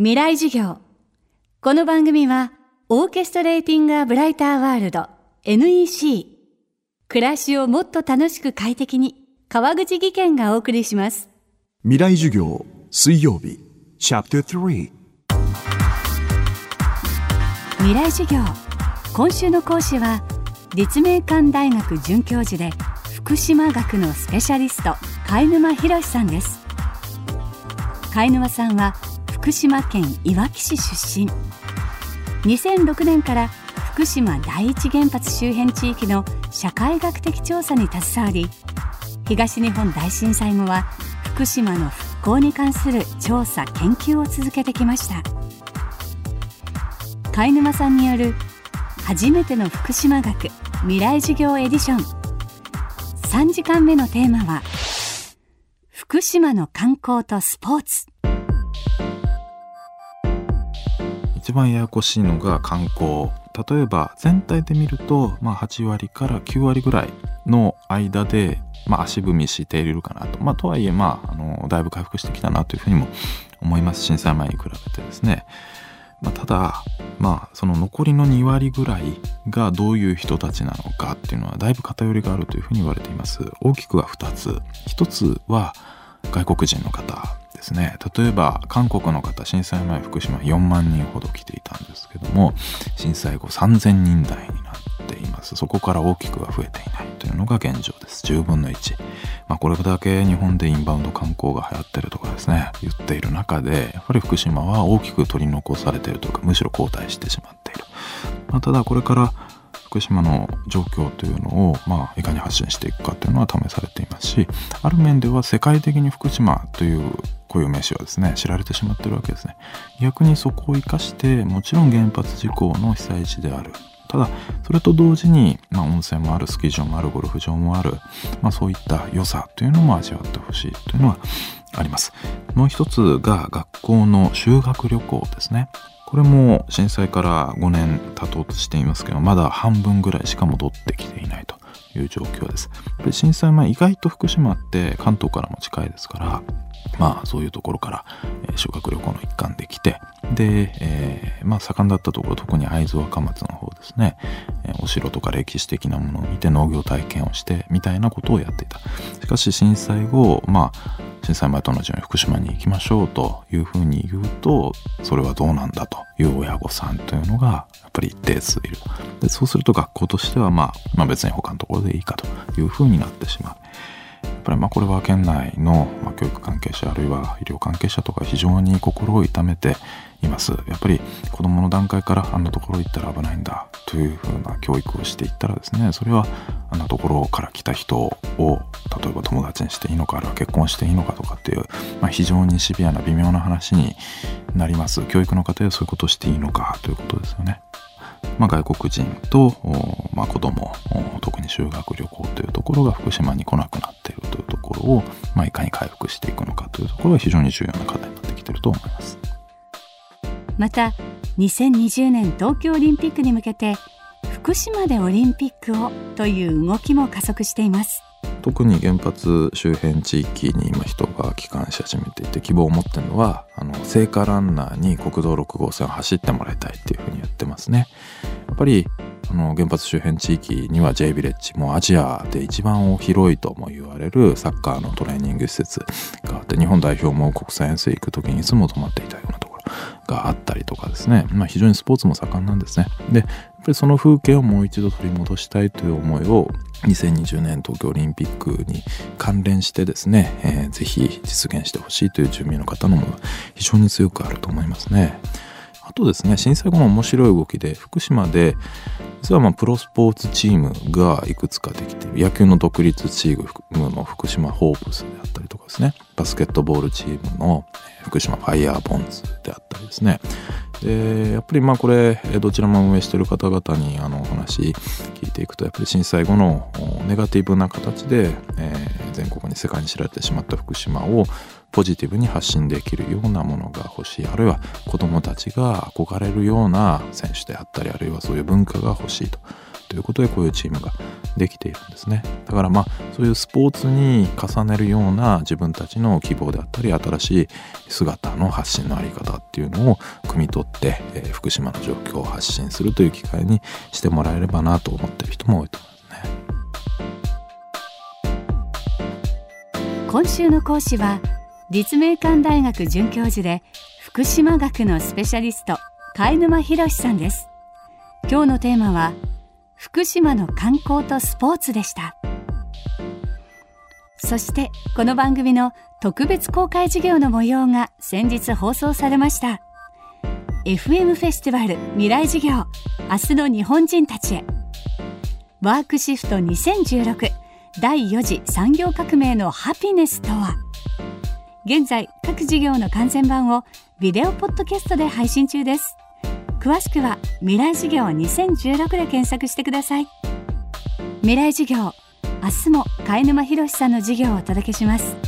未来授業。この番組はオーケストレーティング・ア・ブライター・ワールド NEC 暮らしをもっと楽しく快適に川口義賢がお送りします。未来授業水曜日。チャプター3未来授業。今週の講師は立命館大学准教授で福島学のスペシャリスト貝沼博さんです。貝沼さんは福島県いわき市出身。2006年から福島第一原発周辺地域の社会学的調査に携わり東日本大震災後は福島の復興に関する調査研究を続けてきました。貝沼さんによる初めての福島学未来授業エディション。3時間目のテーマは福島の観光とスポーツ。一番ややこしいのが観光。例えば全体で見ると、まあ、8割から9割ぐらいの間で、まあ、足踏みしているかなと、まあ、とはいえ、まあ、あのだいぶ回復してきたなというふうにも思います。震災前に比べてですね、まあ、ただ、まあ、その残りの2割ぐらいがどういう人たちなのかっていうのはだいぶ偏りがあるというふうに言われています。大きくは2つ。1つは外国人の方。ですね。例えば韓国の方震災前福島4万人ほど来ていたんですけども震災後3000人台になっています。そこから大きくは増えていないというのが現状です。10分の1、まあ、これだけ日本でインバウンド観光が流行ってるとかですね言っている中でやっぱり福島は大きく取り残されているというかむしろ後退してしまっている、まあ、ただこれから福島の状況というのを、まあ、いかに発信していくかというのは試されていますしある面では世界的に福島という固有名詞はですね知られてしまってるわけですね。逆にそこを生かしてもちろん原発事故の被災地である。ただそれと同時に、まあ、温泉もあるスキー場もあるゴルフ場もある、まあ、そういった良さというのも味わってほしいというのはあります。もう一つが学校の修学旅行ですね。これも震災から5年経とうとしていますけどまだ半分ぐらいしか戻ってきていないという状況です。震災前意外と福島って関東からも近いですからまあそういうところから、修学旅行の一環で来てで、えー、まあ盛んだったところ特に会津若松の方ですね、お城とか歴史的なものを見て農業体験をしてみたいなことをやっていた。しかし震災後まあ震災前と同じように福島に行きましょうというふうに言うとそれはどうなんだという親御さんというのがやっぱり一定数いる。でそうすると学校としては、まあ、まあ別に他のところでいいかというふうになってしまう。ぱりまあこれは県内のま教育関係者あるいは医療関係者とか非常に心を痛めていますやっぱり子どもの段階からあんなところ行ったら危ないんだというふうな教育をしていったらですねそれはあんなところから来た人を例えば友達にしていいのかあるいは結婚していいのかとかっていう、まあ、非常にシビアな微妙な話になります教育の過程でそういうことをしていいのかということですよね。まあ、外国人と、まあ、子供特に修学旅行というところが福島に来なくなっろを、まあ、いかに回復していくのかというところが非常に重要な課題になってきていると思います。また2020年東京オリンピックに向けて福島でオリンピックをという動きも加速しています特に原発周辺地域に今人が帰還し始めていて希望を持ってるのはあの聖火ランナーに国道6号線を走ってもらいたいっていうふうに言ってますねやっぱりあの原発周辺地域には J ビレッジもアジアで一番広いとも言われるサッカーのトレーニング施設があって日本代表も国際遠征行く時にいつも泊まっていたようなところがあったりとかですね、まあ、非常にスポーツも盛んなんですねでやっぱりその風景をもう一度取り戻したいという思いを2020年東京オリンピックに関連してですね、えー、ぜひ実現してほしいという住民の方のものが非常に強くあると思いますね。とですね震災後も面白い動きで福島で実はまあプロスポーツチームがいくつかできている。野球の独立チームの福島ホープスであったりとかですね。バスケットボールチームの福島ファイヤーボンズであったりですね。でやっぱりまあこれどちらも運営している方々にあのお話聞いていくとやっぱり震災後のネガティブな形で、えー、全国に世界に知られてしまった福島をポジティブに発信できるようなものが欲しいあるいは子どもたちが憧れるような選手であったりあるいはそういう文化が欲しいと。ということでこういうチームができているんですね。だからまあそういうスポーツに重ねるような自分たちの希望であったり新しい姿の発信のあり方っていうのを汲み取って、えー、福島の状況を発信するという機会にしてもらえればなと思ってる人も多いと思いますね。今週の講師は立命館大学准教授で福島学のスペシャリスト貝沼博さんです。今日のテーマは福島の観光とスポーツでした。そしてこの番組の特別公開授業の模様が先日放送されました。FM フェスティバル未来授業明日の日本人たちへ。ワークシフト2016第4次産業革命のハピネスとは。現在各授業の完全版をビデオポッドキャストで配信中です。詳しくは未来事業2016で検索してください。未来事業明日も貝沼博さんの事業をお届けします。